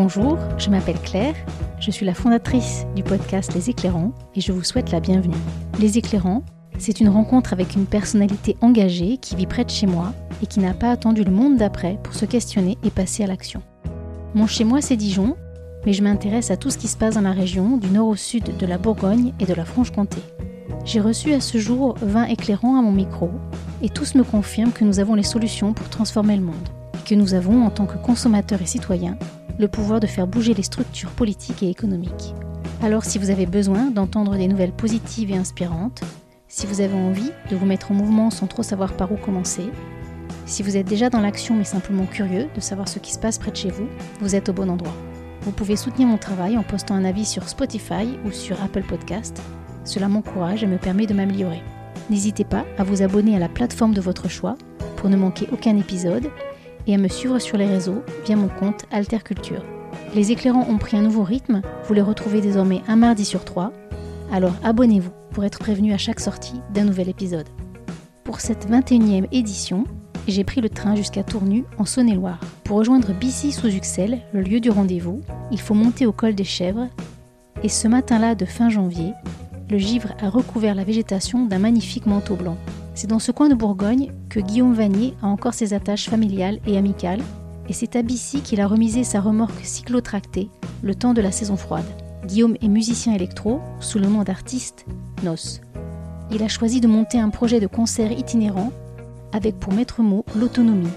Bonjour, je m'appelle Claire, je suis la fondatrice du podcast Les Éclairants et je vous souhaite la bienvenue. Les Éclairants, c'est une rencontre avec une personnalité engagée qui vit près de chez moi et qui n'a pas attendu le monde d'après pour se questionner et passer à l'action. Mon chez moi, c'est Dijon, mais je m'intéresse à tout ce qui se passe dans la région, du nord au sud de la Bourgogne et de la Franche-Comté. J'ai reçu à ce jour 20 éclairants à mon micro, et tous me confirment que nous avons les solutions pour transformer le monde, et que nous avons, en tant que consommateurs et citoyens, le pouvoir de faire bouger les structures politiques et économiques. Alors si vous avez besoin d'entendre des nouvelles positives et inspirantes, si vous avez envie de vous mettre en mouvement sans trop savoir par où commencer, si vous êtes déjà dans l'action mais simplement curieux de savoir ce qui se passe près de chez vous, vous êtes au bon endroit. Vous pouvez soutenir mon travail en postant un avis sur Spotify ou sur Apple Podcast. Cela m'encourage et me permet de m'améliorer. N'hésitez pas à vous abonner à la plateforme de votre choix pour ne manquer aucun épisode et à me suivre sur les réseaux via mon compte Alterculture. Les éclairants ont pris un nouveau rythme, vous les retrouvez désormais un mardi sur trois, alors abonnez-vous pour être prévenu à chaque sortie d'un nouvel épisode. Pour cette 21e édition, j'ai pris le train jusqu'à Tournu en Saône-et-Loire. Pour rejoindre Bissy sous Uxelles, le lieu du rendez-vous, il faut monter au col des Chèvres et ce matin-là de fin janvier, le givre a recouvert la végétation d'un magnifique manteau blanc. C'est dans ce coin de Bourgogne que Guillaume Vanier a encore ses attaches familiales et amicales, et c'est à Bissy qu'il a remisé sa remorque cyclotractée le temps de la saison froide. Guillaume est musicien électro sous le nom d'artiste NOS. Il a choisi de monter un projet de concert itinérant avec pour maître mot l'autonomie.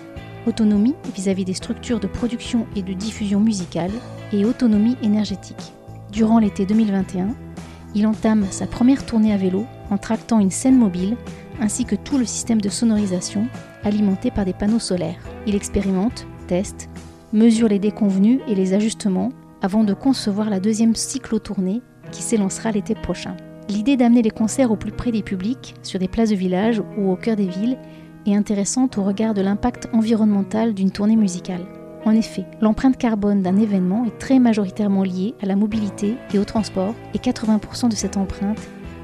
Autonomie vis-à-vis des structures de production et de diffusion musicale et autonomie énergétique. Durant l'été 2021, il entame sa première tournée à vélo en tractant une scène mobile ainsi que tout le système de sonorisation alimenté par des panneaux solaires. Il expérimente, teste, mesure les déconvenus et les ajustements avant de concevoir la deuxième cyclo-tournée qui s'élancera l'été prochain. L'idée d'amener les concerts au plus près des publics, sur des places de village ou au cœur des villes, est intéressante au regard de l'impact environnemental d'une tournée musicale. En effet, l'empreinte carbone d'un événement est très majoritairement liée à la mobilité et au transport, et 80% de cette empreinte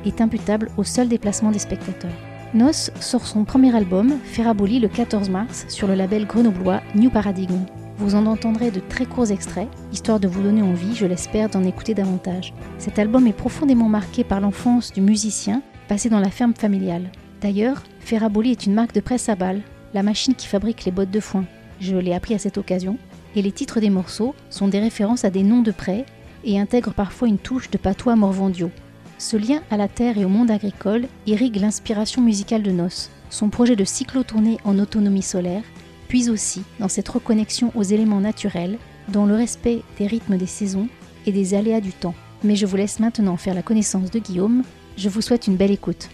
est imputable au seul déplacement des spectateurs. Nos sort son premier album, Ferraboli, le 14 mars, sur le label grenoblois New Paradigm. Vous en entendrez de très courts extraits, histoire de vous donner envie, je l'espère, d'en écouter davantage. Cet album est profondément marqué par l'enfance du musicien passé dans la ferme familiale. D'ailleurs, Ferraboli est une marque de presse à balles, la machine qui fabrique les bottes de foin. Je l'ai appris à cette occasion. Et les titres des morceaux sont des références à des noms de prêts et intègrent parfois une touche de patois morvandio. Ce lien à la terre et au monde agricole irrigue l'inspiration musicale de Nos. Son projet de cyclo-tournée en autonomie solaire puise aussi dans cette reconnexion aux éléments naturels, dans le respect des rythmes des saisons et des aléas du temps. Mais je vous laisse maintenant faire la connaissance de Guillaume. Je vous souhaite une belle écoute.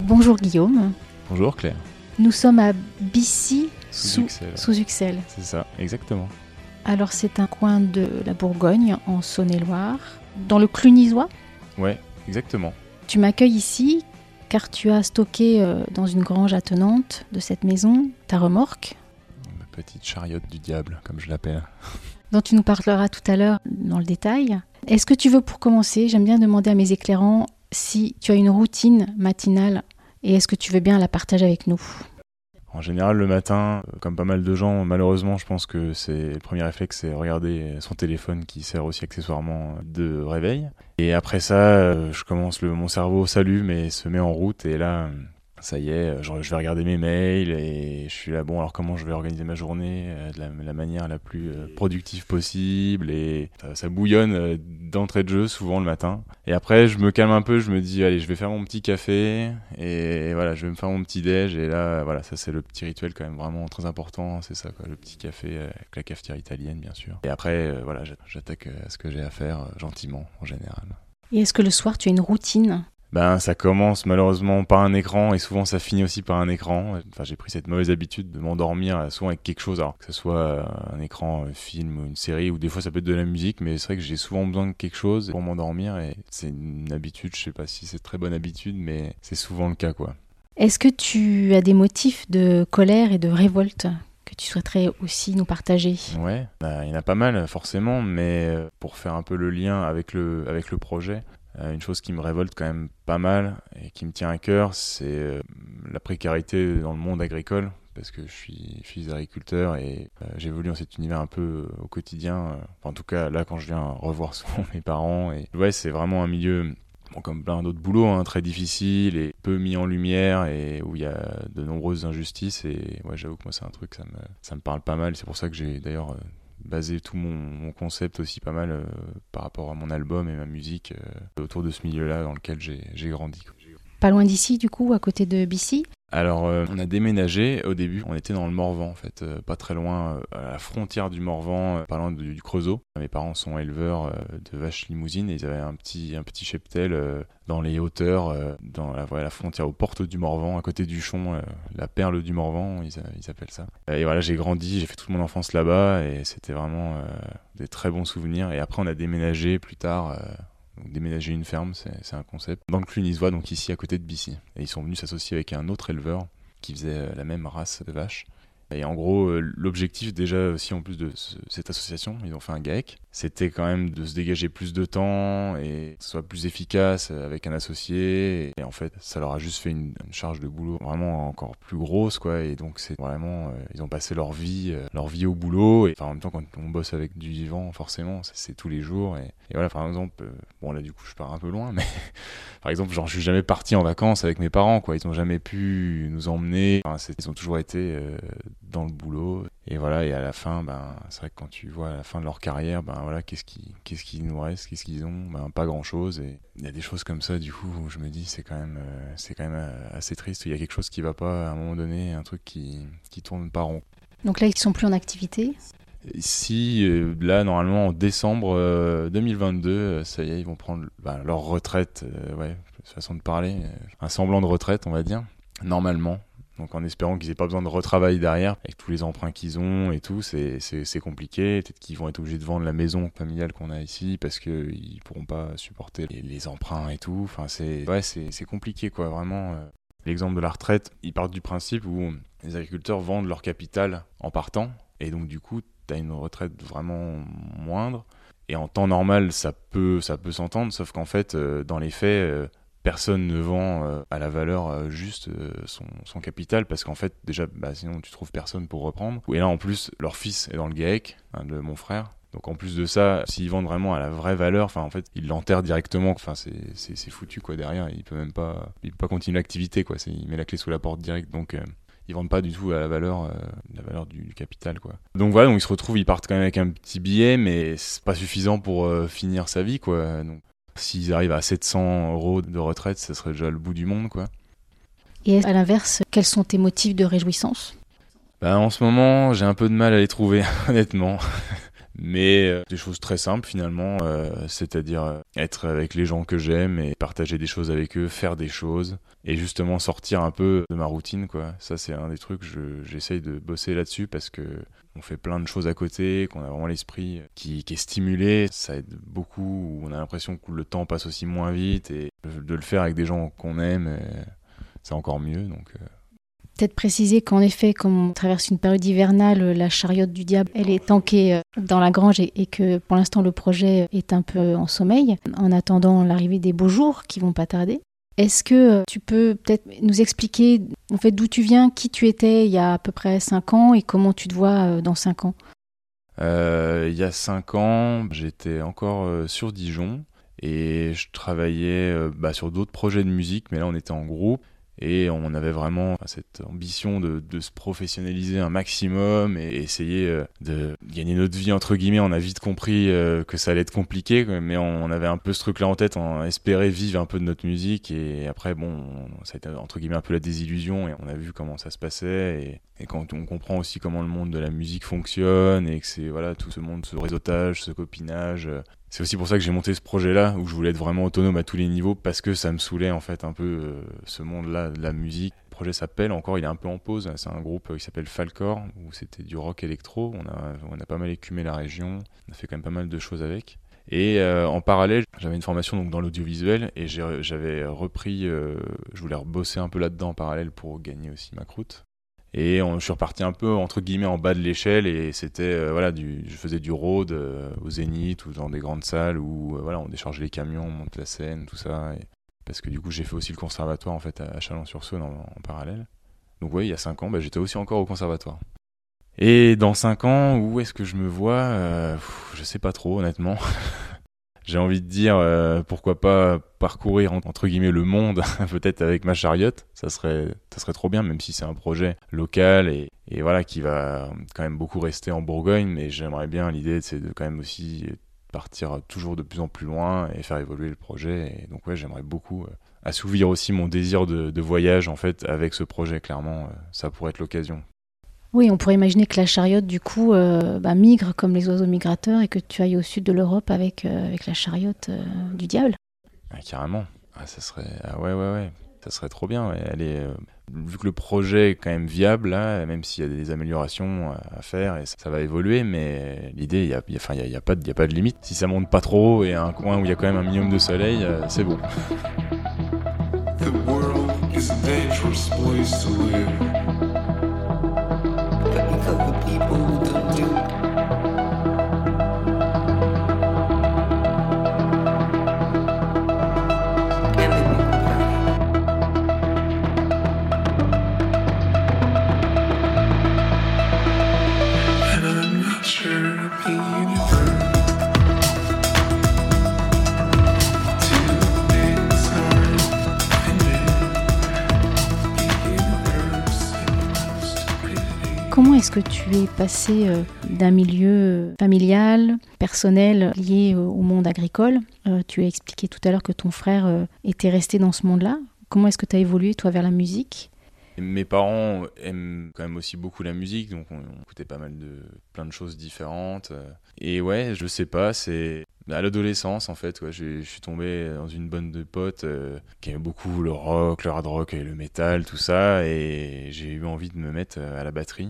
Bonjour Guillaume. Bonjour Claire. Nous sommes à Bissy, Sous sous Uxelles. C'est ça, exactement. Alors c'est un coin de la Bourgogne, en Saône-et-Loire, dans le Clunisois. Ouais, exactement. Tu m'accueilles ici car tu as stocké euh, dans une grange attenante de cette maison ta remorque, Ma petite chariote du diable, comme je l'appelle. dont tu nous parleras tout à l'heure dans le détail. Est-ce que tu veux pour commencer, j'aime bien demander à mes éclairants si tu as une routine matinale et est-ce que tu veux bien la partager avec nous? En général, le matin, euh, comme pas mal de gens, malheureusement, je pense que c'est le premier réflexe, c'est regarder son téléphone qui sert aussi accessoirement de réveil. Et après ça, euh, je commence le, mon cerveau s'allume et se met en route. Et là, ça y est, je, vais regarder mes mails et je suis là, bon, alors comment je vais organiser ma journée euh, de la, manière la plus euh, productive possible. Et ça, ça bouillonne euh, d'entrée de jeu, souvent le matin. Et après, je me calme un peu, je me dis, allez, je vais faire mon petit café et voilà, je vais me faire mon petit déj. Et là, voilà, ça c'est le petit rituel quand même vraiment très important, c'est ça, quoi, le petit café avec la cafetière italienne, bien sûr. Et après, euh, voilà, j'a- j'attaque euh, ce que j'ai à faire euh, gentiment, en général. Et est-ce que le soir tu as une routine? Ben, ça commence malheureusement par un écran et souvent ça finit aussi par un écran. Enfin, j'ai pris cette mauvaise habitude de m'endormir souvent avec quelque chose, alors que ce soit euh, un écran, un film ou une série, ou des fois ça peut être de la musique, mais c'est vrai que j'ai souvent besoin de quelque chose pour m'endormir et c'est une habitude, je sais pas si c'est très bonne habitude, mais c'est souvent le cas, quoi. Est-ce que tu as des motifs de colère et de révolte que tu souhaiterais aussi nous partager? Ouais, bah, il y en a pas mal forcément, mais euh, pour faire un peu le lien avec le, avec le projet, une chose qui me révolte quand même pas mal et qui me tient à cœur, c'est euh, la précarité dans le monde agricole parce que je suis fils d'agriculteur et j'évolue dans cet univers un peu au quotidien. en tout cas, là, quand je viens revoir souvent mes parents, c'est vraiment un milieu comme plein d'autres boulots, hein, très difficile et peu mis en lumière et où il y a de nombreuses injustices. Et ouais, j'avoue que moi, c'est un truc, ça me, parle pas mal. C'est pour ça que j'ai d'ailleurs euh, basé tout mon, concept aussi pas mal euh, par rapport à mon album et ma musique euh, autour de ce milieu-là dans lequel j'ai grandi. Pas loin d'ici, du coup, à côté de BC alors, euh, on a déménagé au début, on était dans le Morvan en fait, euh, pas très loin, euh, à la frontière du Morvan, loin du, Creusot. Mes parents sont éleveurs de vaches limousines et ils avaient un petit, un petit cheptel dans les hauteurs, dans la, la, frontière aux portes du Morvan, à côté du Chon, la perle du Morvan, ils, ils appellent ça. Et voilà, j'ai grandi, j'ai fait toute mon enfance là-bas et c'était vraiment des très bons souvenirs. Et après, on a déménagé plus tard donc, déménager une ferme, c'est un concept. Dans le Clunisois, donc ici à côté de BC. Et ils sont venus s'associer avec un autre éleveur qui faisait euh, la même race de vaches. Et en gros, euh, l'objectif déjà aussi en plus de cette association, ils ont fait un GAEC, c'était quand même de se dégager plus de temps et soit plus efficace avec un associé. Et en fait, ça leur a juste fait une, charge de boulot vraiment encore plus grosse, quoi. Et donc, c'est vraiment, euh, ils ont passé leur vie, euh, leur vie au boulot. Et en même temps, quand on bosse avec du vivant, forcément, c'est tous les jours. Et, voilà, par exemple, bon là, du coup, je pars un peu loin, mais par exemple, genre, je suis jamais parti en vacances avec mes parents, quoi. Ils ont jamais pu nous emmener. Ils ont toujours été dans le boulot. Et voilà, et à la fin, ben, c'est vrai que quand tu vois à la fin de leur carrière, ben voilà, qu'est-ce qui, qu'est-ce qui nous reste, qu'est-ce qu'ils ont, ben pas grand-chose. Et il y a des choses comme ça, du coup, où je me dis, c'est quand même, euh, c'est quand même euh, assez triste. Il y a quelque chose qui va pas à un moment donné, un truc qui, qui tourne pas rond. Donc là, ils sont plus en activité? Si euh, là normalement en décembre 2022, ça y est, ils vont prendre ben, leur retraite, ouais, façon de parler, un semblant de retraite, on va dire, normalement. Donc en espérant qu'ils aient pas besoin de retravailler derrière, avec tous les emprunts qu'ils ont et tout, c'est compliqué. Peut-être qu'ils vont être obligés de vendre la maison familiale qu'on a ici parce qu'ils pourront pas supporter les, emprunts et tout. Enfin, c'est ouais, c'est compliqué quoi, vraiment. Euh. L'exemple de la retraite, ils partent du principe où les agriculteurs vendent leur capital en partant, et donc du coup, tu as une retraite vraiment moindre. Et en temps normal, ça peut, ça peut s'entendre, sauf qu'en fait, euh, dans les faits, euh, personne ne vend euh, à la valeur euh, juste euh, son, capital parce qu'en fait déjà bah, sinon tu trouves personne pour reprendre. Et là en plus leur fils est dans le GAEC hein, de mon frère. Donc en plus de ça s'ils vendent vraiment à la vraie valeur enfin en fait ils l'enterrent directement. Enfin c'est foutu quoi derrière. Il peut même pas il peut pas continuer l'activité quoi. Il met la clé sous la porte direct. Donc ils vendent pas du tout à la valeur la valeur du, capital quoi. Donc voilà. Donc ils se retrouvent ils partent quand même avec un petit billet mais c'est pas suffisant pour finir sa vie quoi S'ils arrivent à 700 euros de retraite, ce serait déjà le bout du monde, quoi. Et à l'inverse, quels sont tes motifs de réjouissance? Ben, En ce moment, j'ai un peu de mal à les trouver, honnêtement. Mais euh, des choses très simples finalement, euh, c'est-à-dire euh, être avec les gens que j'aime et partager des choses avec eux, faire des choses et justement sortir un peu de ma routine quoi. Ça c'est un des trucs, j'essaye de bosser là-dessus parce que on fait plein de choses à côté, qu'on a vraiment l'esprit qui, qui, est stimulé, ça aide beaucoup, on a l'impression que le temps passe aussi moins vite et de le faire avec des gens qu'on aime, c'est encore mieux donc peut-être préciser qu'en effet, comme on traverse une période hivernale, la chariote du diable, elle est tankée euh, dans la grange et, que pour l'instant le projet est un peu en sommeil, en attendant l'arrivée des beaux jours qui vont pas tarder. Est-ce que euh, tu peux peut-être nous expliquer en fait d'où tu viens, qui tu étais il y a à peu près 5 ans et comment tu te vois euh, dans 5 ans? Il y a 5 ans, j'étais encore sur Dijon et je travaillais bah, sur d'autres projets de musique, mais là on était en groupe. Et on avait vraiment cette ambition de, se professionnaliser un maximum et essayer euh, de gagner notre vie, entre guillemets. On a vite compris euh, que ça allait être compliqué, mais on avait un peu ce truc-là en tête, on espérait vivre un peu de notre musique. Et après, bon, ça a été entre guillemets un peu la désillusion et on a vu comment ça se passait. Et, quand on comprend aussi comment le monde de la musique fonctionne et que c'est voilà tout ce monde, ce réseautage, ce copinage, c'est aussi pour ça que j'ai monté ce projet-là, où je voulais être vraiment autonome à tous les niveaux, parce que ça me saoulait en fait un peu euh, ce monde-là de la musique. Le projet s'appelle, encore il est un peu en pause, c'est un groupe euh, qui s'appelle Falcor, où c'était du rock électro, on a, on a pas mal écumé la région, on a fait quand même pas mal de choses avec. Et euh, en parallèle, j'avais une formation donc dans l'audiovisuel et j'avais repris, je voulais rebosser un peu là-dedans en parallèle pour gagner aussi ma croûte. Et on, je suis reparti un peu entre guillemets en bas de l'échelle et c'était euh, voilà du, je faisais du road euh, au Zénith ou dans des grandes salles où euh, voilà on décharge les camions, on monte la scène, tout ça. Et, parce que du coup j'ai fait aussi le conservatoire en fait à Chalon-sur-Saône en, parallèle. Donc oui, il y a 5 ans, bah, j'étais aussi encore au conservatoire. Et dans 5 ans, où est-ce que je me vois? Je sais pas trop, honnêtement. J'ai envie de dire, euh, pourquoi pas parcourir entre guillemets le monde, peut-être avec ma chariote. Ça serait, ça serait trop bien, même si c'est un projet local et, et, voilà qui va quand même beaucoup rester en Bourgogne. Mais j'aimerais bien l'idée, c'est de quand même aussi partir toujours de plus en plus loin et faire évoluer le projet. Et donc ouais, j'aimerais beaucoup euh, assouvir aussi mon désir de, de, voyage en fait avec ce projet. Clairement, euh, ça pourrait être l'occasion. Oui, on pourrait imaginer que la chariote, du coup, euh, bah, migre comme les oiseaux migrateurs et que tu ailles au sud de l'Europe avec, euh, avec la chariote euh, du diable. Ah, carrément. Ah, ça serait... Ah, ouais, ouais, ouais. Ça serait trop bien. Elle est... Vu que le projet est quand même viable, là, même s'il y a des améliorations à faire et ça va évoluer, mais l'idée, il n'y a, y a, y a, pas de, a pas de limite. Si ça monte pas trop et un coin où il y a quand même un minimum de soleil, c'est bon. The world is a dangerous place to live. Que tu es passé euh, d'un milieu familial, personnel, lié au monde agricole euh, Tu as expliqué tout à l'heure que ton frère euh, était resté dans ce monde-là. Comment est-ce que tu as évolué, toi, vers la musique? Mes parents aiment quand même aussi beaucoup la musique, donc on, écoutait pas mal de plein de choses différentes. Et ouais, je sais pas, c'est à l'adolescence en fait, ouais, je suis tombé dans une bande de potes qui aiment beaucoup le rock, le hard rock et le metal, tout ça, et j'ai eu envie de me mettre à la batterie.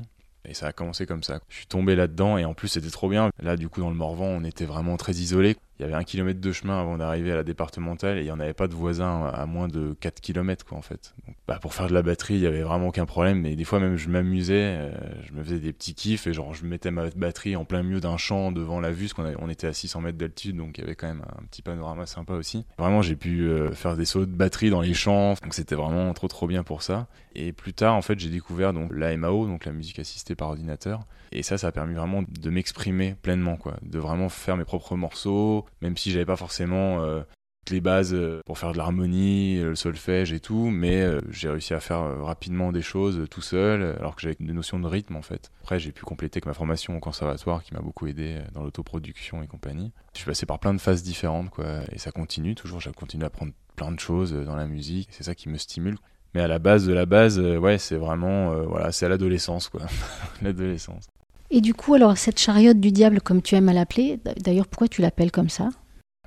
Et ça a commencé comme ça. Je suis tombé là-dedans et en plus c'était trop bien. Là du coup dans le Morvan on était vraiment très isolés. Il y avait un kilomètre de chemin avant d'arriver à la départementale et il n'y en avait pas de voisins à moins de 4 km quoi en fait. Donc, bah, pour faire de la batterie il y avait vraiment aucun problème mais des fois même je m'amusais, euh, je me faisais des petits kiffs et genre je mettais ma batterie en plein milieu d'un champ devant la vue parce qu'on on était à 600 mètres d'altitude donc il y avait quand même un petit panorama sympa aussi. Vraiment j'ai pu euh, faire des sauts de batterie dans les champs donc c'était vraiment trop trop bien pour ça. Et plus tard en fait j'ai découvert donc la MAO donc la musique assistée par ordinateur et ça ça a permis vraiment de m'exprimer pleinement quoi, de vraiment faire mes propres morceaux même si j'avais pas forcément euh, les bases euh, pour faire de l'harmonie, le solfège et tout, mais euh, j'ai réussi à faire rapidement des choses tout seul, alors que j'avais des notions de rythme en fait. Après, j'ai pu compléter avec ma formation au conservatoire qui m'a beaucoup aidé dans l'autoproduction et compagnie. Je suis passé par plein de phases différentes, quoi, et ça continue toujours. J'ai continué à apprendre plein de choses dans la musique, c'est ça qui me stimule. Mais à la base de la base, ouais, c'est vraiment, voilà, c'est à l'adolescence, quoi, l'adolescence. Et du coup, alors, cette chariote du diable, comme tu aimes à l'appeler, d'ailleurs, pourquoi tu l'appelles comme ça?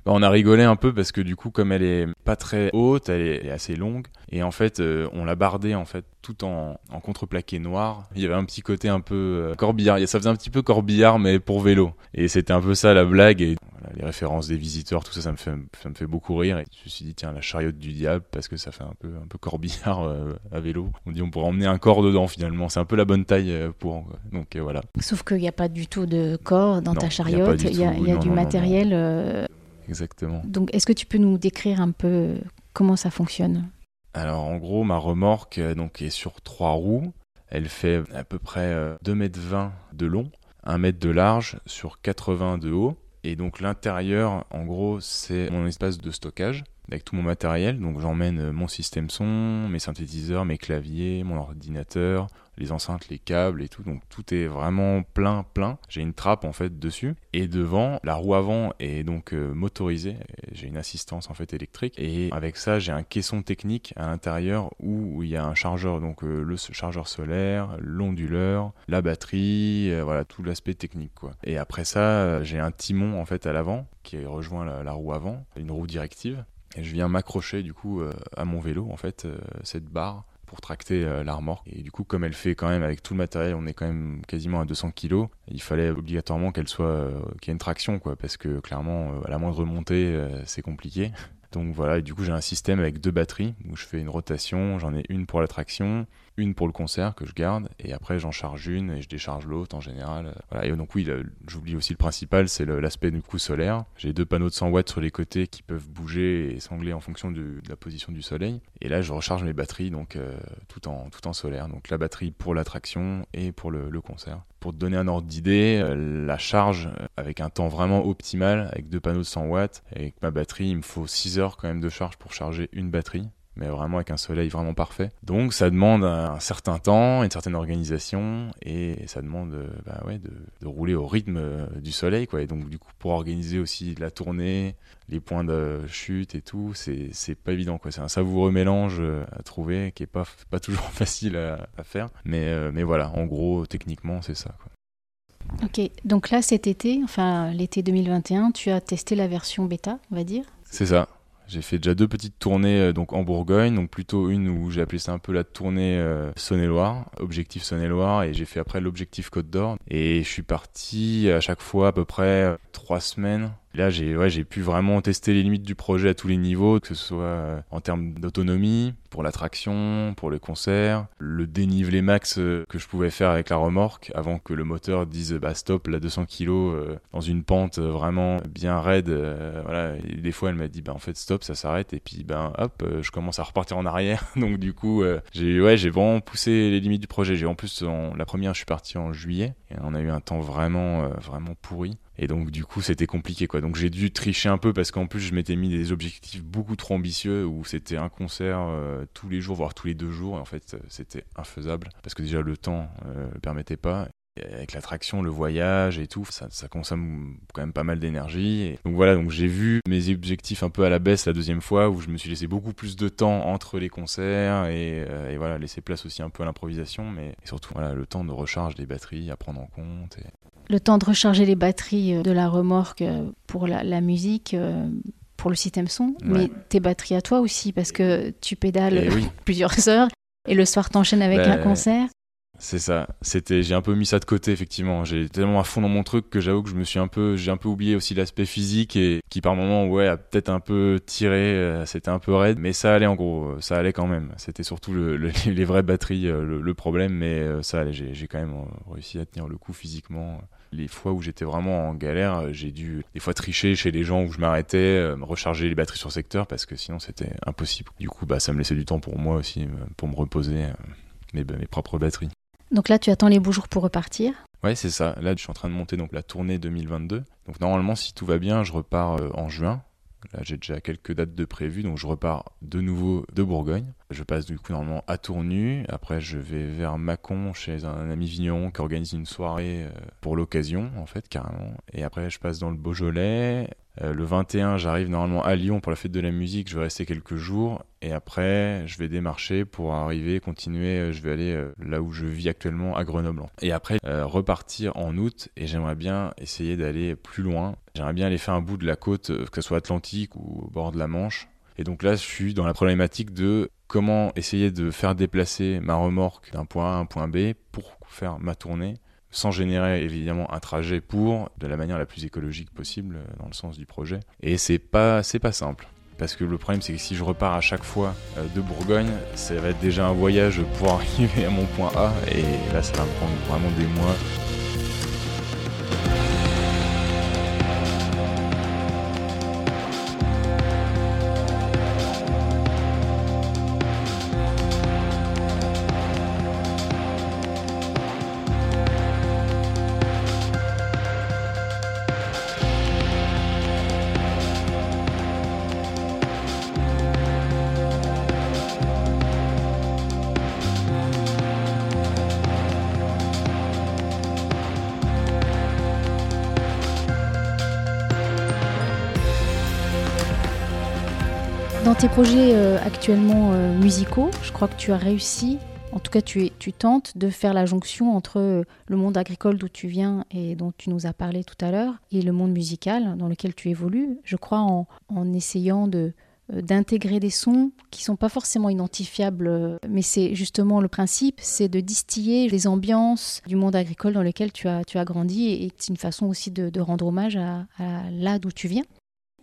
On a rigolé un peu parce que du coup, comme elle est pas très haute, elle est assez longue. Et en fait, euh, on l'a bardée en fait tout en, en, contreplaqué noir. Il y avait un petit côté un peu euh, corbillard. Ça faisait un petit peu corbillard, mais pour vélo. Et c'était un peu ça la blague. Et les références des visiteurs, tout ça, ça me fait, ça me fait beaucoup rire. Et je me suis dit, tiens, la chariote du diable, parce que ça fait un peu, un peu corbillard euh, à vélo. On dit, on pourrait emmener un corps dedans finalement. C'est un peu la bonne taille pour. Donc voilà. Sauf qu'il n'y a pas du tout de corps dans ta chariote. Il y a, y a, du matériel. Exactement. Donc, est-ce que tu peux nous décrire un peu comment ça fonctionne? Alors, en gros, ma remorque euh, donc, est sur trois roues. Elle fait à peu près 2,20 m de long, 1 m de large sur 80 de haut. Et donc, l'intérieur, en gros, c'est mon espace de stockage avec tout mon matériel. Donc j'emmène euh, mon système son, mes synthétiseurs, mes claviers, mon ordinateur, les enceintes, les câbles et tout. Donc tout est vraiment plein, plein. J'ai une trappe en fait dessus. Et devant, la roue avant est donc euh, motorisée. J'ai une assistance en fait électrique. Et avec ça, j'ai un caisson technique à l'intérieur où, il y a un chargeur, donc euh, le chargeur solaire, l'onduleur, la batterie, voilà tout l'aspect technique quoi. Et après ça, j'ai un timon en fait à l'avant qui rejoint la roue avant, une roue directive et je viens m'accrocher du coup euh, à mon vélo, en fait, euh, cette barre pour tracter euh, la remorque. Et du coup, comme elle fait quand même avec tout le matériel, on est quand même quasiment à 200 kg, il fallait obligatoirement qu'elle soit, qu'il y ait une traction, quoi, parce que clairement, à la moindre montée, c'est compliqué. Donc voilà, et du coup, j'ai un système avec deux batteries où je fais une rotation, j'en ai une pour la traction une pour le concert que je garde et après j'en charge une et je décharge l'autre en général. Voilà. Et donc oui, j'oublie aussi le principal, c'est l'aspect du coup solaire. J'ai deux panneaux de 100 watts sur les côtés qui peuvent bouger et sangler en fonction de, la position du soleil. Et là, je recharge mes batteries donc euh, tout en tout en solaire. Donc la batterie pour l'attraction et pour le, concert. Pour te donner un ordre d'idée, euh, la charge euh, avec un temps vraiment optimal, avec deux panneaux de 100 watts, avec ma batterie, il me faut 6 heures quand même de charge pour charger une batterie mais vraiment avec un soleil vraiment parfait. Donc ça demande un certain temps, une certaine organisation, et ça demande euh, bah ouais, de, de, rouler au rythme euh, du soleil. Quoi. Et donc du coup, pour organiser aussi la tournée, les points de chute et tout, c'est, pas évident. C'est un savoureux mélange euh, à trouver qui est pas, pas toujours facile à, à faire. Mais, mais voilà, en gros, techniquement, c'est ça. Quoi. Ok, donc là cet été, enfin l'été 2021, tu as testé la version bêta, on va dire? C'est ça. J'ai fait déjà deux petites tournées euh, donc en Bourgogne, donc plutôt une où j'ai appelé ça un peu la tournée euh, Saône-et-Loire, objectif Saône-et-Loire, et j'ai fait après l'objectif Côte d'Or. Et je suis parti à chaque fois à peu près euh, trois semaines Là, j'ai ouais, pu vraiment tester les limites du projet à tous les niveaux, que ce soit euh, en termes d'autonomie, pour l'attraction, pour les concerts, le dénivelé max euh, que je pouvais faire avec la remorque avant que le moteur dise bah stop, là 200 kg euh, dans une pente vraiment bien raide. voilà, et des fois elle m'a dit bah en fait stop, ça s'arrête et puis ben hop, je commence à repartir en arrière. Donc du coup, j'ai ouais, vraiment poussé les limites du projet. En plus la première, je suis parti en juillet et on a eu un temps vraiment vraiment pourri. Et donc du coup c'était compliqué quoi. Donc j'ai dû tricher un peu parce qu'en plus je m'étais mis des objectifs beaucoup trop ambitieux où c'était un concert euh, tous les jours voire tous les deux jours et en fait euh, c'était infaisable parce que déjà le temps euh, le permettait pas. Avec l'attraction, le voyage et tout, ça, ça, consomme quand même pas mal d'énergie. Donc voilà, donc j'ai vu mes objectifs un peu à la baisse la deuxième fois où je me suis laissé beaucoup plus de temps entre les concerts et, et voilà, laisser place aussi un peu à l'improvisation, mais surtout voilà, le temps de recharge des batteries à prendre en compte. Et le temps de recharger les batteries euh, de la remorque euh, pour la, musique, euh, pour le système son, mais tes batteries à toi aussi, parce que tu pédales eh plusieurs heures et le soir t'enchaînes avec un ben, concert. C'est ça. C'était, j'ai un peu mis ça de côté effectivement. J'ai tellement à fond dans mon truc que j'avoue que je me suis un peu, j'ai un peu oublié aussi l'aspect physique et qui par moment ouais a peut-être un peu tiré. c'était un peu raide, mais ça allait en gros. Ça allait quand même. C'était surtout le, les vraies batteries le, problème, mais ça allait. J'ai, quand même réussi à tenir le coup physiquement les fois où j'étais vraiment en galère, euh, j'ai dû des fois tricher chez les gens où je m'arrêtais, euh, recharger les batteries sur secteur parce que sinon c'était impossible. Du coup, bah, ça me laissait du temps pour moi aussi, euh, pour me reposer mes, mes propres batteries. Donc là, tu attends les beaux jours pour repartir Ouais, c'est ça. Là, je suis en train de monter donc la tournée 2022. Donc normalement, si tout va bien, je repars en juin. Là, j'ai déjà quelques dates de prévues, donc je repars de nouveau de Bourgogne. Je passe du coup normalement à Tournu. Après, je vais vers Mâcon chez un ami vigneron qui organise une soirée euh, pour l'occasion, en fait, carrément. Et après, je passe dans le Beaujolais. Euh, le 21, j'arrive normalement à Lyon pour la fête de la musique. Je vais rester quelques jours. Et après, je vais démarcher pour arriver, continuer. Euh, je vais aller là où je vis actuellement, à Grenoble. Et après, repartir en août. Et j'aimerais bien essayer d'aller plus loin. J'aimerais bien aller faire un bout de la côte, que ce soit Atlantique ou au bord de la Manche. Et donc là, je suis dans la problématique de comment essayer de faire déplacer ma remorque d'un point A à un point B pour faire ma tournée sans générer évidemment un trajet pour de la manière la plus écologique possible euh, dans le sens du projet. Et c'est pas c'est pas simple. Parce que le problème, c'est que si je repars à chaque fois euh, de Bourgogne, ça va être déjà un voyage pour arriver à mon point A. Et là, ça va me prendre vraiment des mois. Tes projets euh, actuellement euh, musicaux, je crois que tu as réussi, en tout cas tu, tentes de faire la jonction entre euh, le monde agricole d'où tu viens et dont tu nous as parlé tout à l'heure et le monde musical dans lequel tu évolues. Je crois en, essayant d'intégrer des sons qui sont pas forcément identifiables, mais c'est justement le principe, c'est de distiller les ambiances du monde agricole dans lequel tu as, grandi et c'est une façon aussi de, de rendre hommage à, à là d'où tu viens.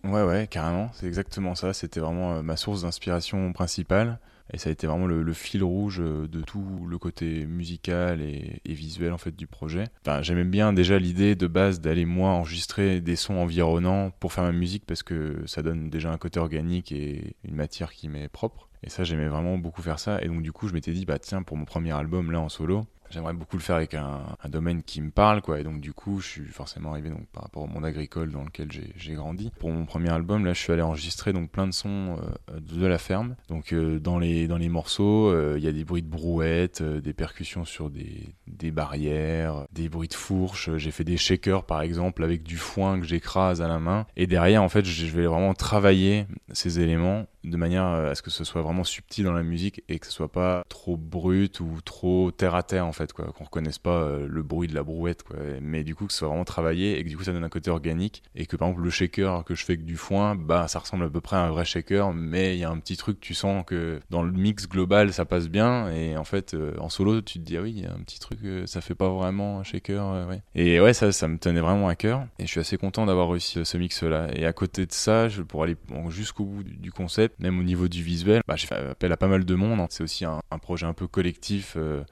Ouais, ouais, carrément, c'est exactement ça. C'était vraiment euh, ma source d'inspiration principale. Et ça a été vraiment le, fil rouge de tout le côté musical et, visuel en fait du projet. Enfin, j'aimais bien déjà l'idée de base d'aller moi enregistrer des sons environnants pour faire ma musique parce que ça donne déjà un côté organique et une matière qui m'est propre. Et ça, j'aimais vraiment beaucoup faire ça. Et donc, du coup, je m'étais dit, bah tiens, pour mon premier album, là, en solo, j'aimerais beaucoup le faire avec un, domaine qui me parle, quoi. Et donc, du coup, je suis forcément arrivé donc, par rapport au monde agricole dans lequel j'ai grandi. Pour mon premier album, là, je suis allé enregistrer donc plein de sons euh, de la ferme. Donc, euh, dans, les, dans les morceaux, euh, il y a des bruits de brouettes, des percussions sur des, des barrières, des bruits de fourche. J'ai fait des shakers, par exemple, avec du foin que j'écrase à la main. Et derrière, en fait, je vais vraiment travailler ces éléments de manière à ce que ce soit vraiment subtil dans la musique et que ce soit pas trop brut ou trop terre à terre en fait quoi qu'on reconnaisse pas euh, le bruit de la brouette quoi mais du coup que ce soit vraiment travaillé et que du coup ça donne un côté organique et que par exemple le shaker que je fais avec du foin bah ça ressemble à peu près à un vrai shaker mais il y a un petit truc tu sens que dans le mix global ça passe bien et en fait euh, en solo tu te dis ah oui il y a un petit truc euh, ça fait pas vraiment un shaker ouais. et ouais ça ça me tenait vraiment à cœur et je suis assez content d'avoir réussi ce mix là et à côté de ça je, pour aller jusqu'au bout du concept même au niveau du visuel, bah, j'ai fait appel à pas mal de monde. Hein. C'est aussi un, projet un peu collectif euh,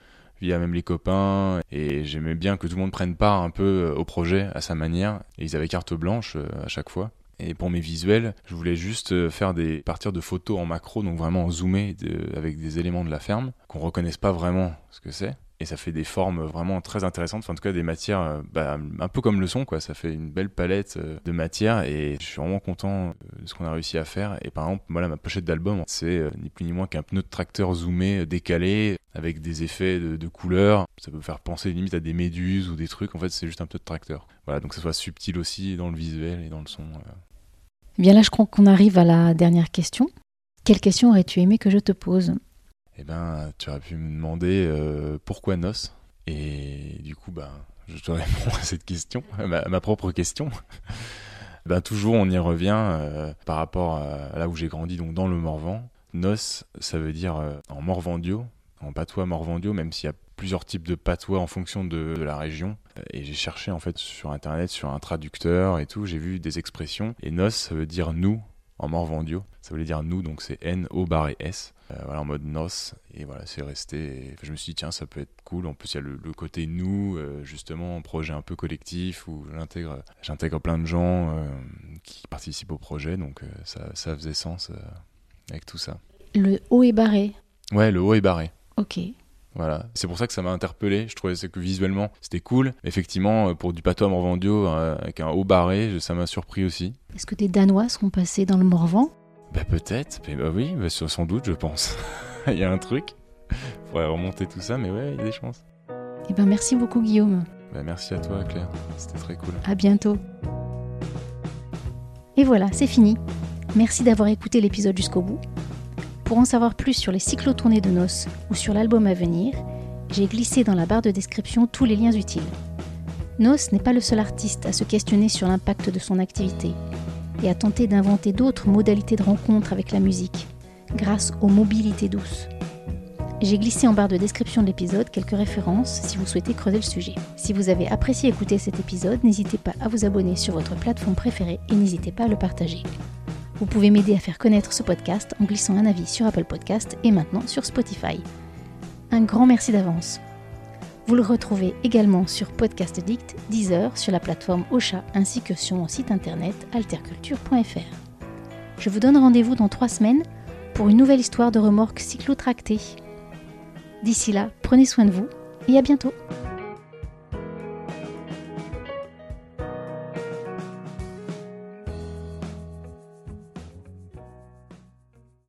via même les copains. Et j'aimais bien que tout le monde prenne part un peu euh, au projet à sa manière. Et ils avaient carte blanche euh, à chaque fois. Et pour mes visuels, je voulais juste faire des partir de photos en macro, donc vraiment zoomé avec des éléments de la ferme qu'on reconnaisse pas vraiment ce que c'est et ça fait des formes vraiment très intéressantes, enfin, en tout cas des matières euh, bah, un peu comme le son, ça fait une belle palette euh, de matières et je suis vraiment content euh, de ce qu'on a réussi à faire. Et par exemple, voilà, ma pochette d'album, c'est ni plus ni moins qu'un pneu de tracteur zoomé, décalé, avec des effets de, couleurs. Ça peut faire penser limite à des méduses ou des trucs, en fait c'est juste un pneu de tracteur. Voilà, donc ça soit subtil aussi dans le visuel et dans le son. Bien là, je crois qu'on arrive à la dernière question. Quelle question aurais-tu aimé que je te pose? Eh ben, tu aurais pu me demander euh, pourquoi Nos Et du coup, ben, je te réponds à cette question, à ma, propre question. ben, toujours, on y revient euh, par rapport à là où j'ai grandi, donc dans le Morvan. Nos, ça veut dire euh, en morvandio, en patois morvandio, même s'il y a plusieurs types de patois en fonction de, la région. Et j'ai cherché en fait sur internet, sur un traducteur et tout, j'ai vu des expressions. Et nos, ça veut dire nous en morvandio. Ça voulait dire nous, donc c'est N-O barré S. Euh, voilà, en mode noce. Et voilà, c'est resté. je me suis dit, tiens, ça peut être cool. En plus, il y a le, côté nous, euh, justement, projet un peu collectif où j'intègre, j'intègre plein de gens euh, qui participent au projet. Donc, ça, ça, faisait sens avec tout ça. Le haut est barré. Ouais, le haut est barré. Ok. Voilà, c'est pour ça que ça m'a interpellé. Je trouvais que visuellement c'était cool. Effectivement, pour du patois morvandio avec un haut barré, ça m'a surpris aussi. Est-ce que des Danois seront passés dans le Morvan? Bah peut-être, mais bah oui, bah, sans doute je pense. il y a un truc. Faudrait remonter tout ça, mais ouais, il y a des chances. Eh ben merci beaucoup Guillaume. Bah, merci à toi Claire, c'était très cool. À bientôt. Et voilà, c'est fini. Merci d'avoir écouté l'épisode jusqu'au bout. Pour en savoir plus sur les cyclotournées de noces ou sur l'album à venir, j'ai glissé dans la barre de description tous les liens utiles. Nos n'est pas le seul artiste à se questionner sur l'impact de son activité et à tenter d'inventer d'autres modalités de rencontre avec la musique, grâce aux mobilités douces. J'ai glissé en barre de description de l'épisode quelques références si vous souhaitez creuser le sujet. Si vous avez apprécié écouter cet épisode, n'hésitez pas à vous abonner sur votre plateforme préférée et n'hésitez pas à le partager. Vous pouvez m'aider à faire connaître ce podcast en glissant un avis sur Apple Podcast et maintenant sur Spotify. Un grand merci d'avance. Vous le retrouvez également sur Podcast Addict, Deezer, sur la plateforme Ocha ainsi que sur mon site internet alterculture.fr. Je vous donne rendez-vous dans trois semaines pour une nouvelle histoire de remorque cyclotractée. D'ici là, prenez soin de vous et à bientôt